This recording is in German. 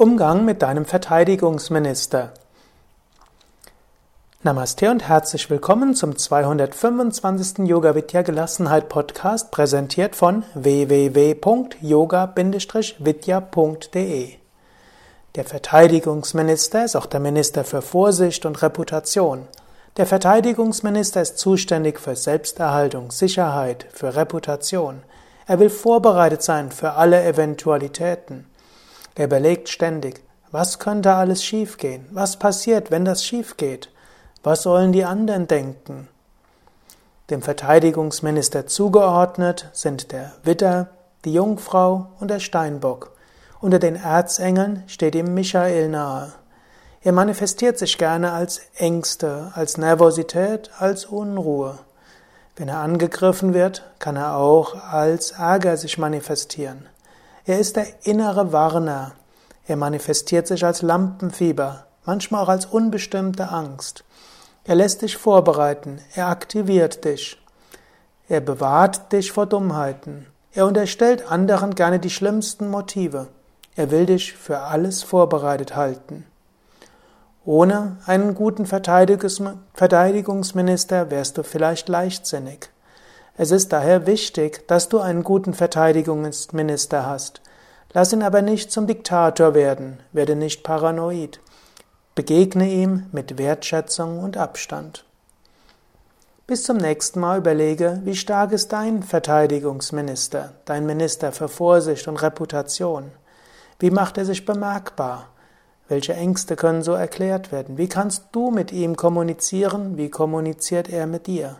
Umgang mit deinem Verteidigungsminister. Namaste und herzlich willkommen zum 225. Yoga Vidya Gelassenheit Podcast, präsentiert von www.yoga-vidya.de. Der Verteidigungsminister ist auch der Minister für Vorsicht und Reputation. Der Verteidigungsminister ist zuständig für Selbsterhaltung, Sicherheit, für Reputation. Er will vorbereitet sein für alle Eventualitäten. Er überlegt ständig, was könnte alles schiefgehen? Was passiert, wenn das schief geht? Was sollen die anderen denken? Dem Verteidigungsminister zugeordnet sind der Witter, die Jungfrau und der Steinbock. Unter den Erzengeln steht ihm Michael nahe. Er manifestiert sich gerne als Ängste, als Nervosität, als Unruhe. Wenn er angegriffen wird, kann er auch als Ärger sich manifestieren. Er ist der innere Warner. Er manifestiert sich als Lampenfieber, manchmal auch als unbestimmte Angst. Er lässt dich vorbereiten, er aktiviert dich. Er bewahrt dich vor Dummheiten. Er unterstellt anderen gerne die schlimmsten Motive. Er will dich für alles vorbereitet halten. Ohne einen guten Verteidigungsminister wärst du vielleicht leichtsinnig. Es ist daher wichtig, dass du einen guten Verteidigungsminister hast. Lass ihn aber nicht zum Diktator werden, werde nicht paranoid. Begegne ihm mit Wertschätzung und Abstand. Bis zum nächsten Mal überlege, wie stark ist dein Verteidigungsminister, dein Minister für Vorsicht und Reputation? Wie macht er sich bemerkbar? Welche Ängste können so erklärt werden? Wie kannst du mit ihm kommunizieren? Wie kommuniziert er mit dir?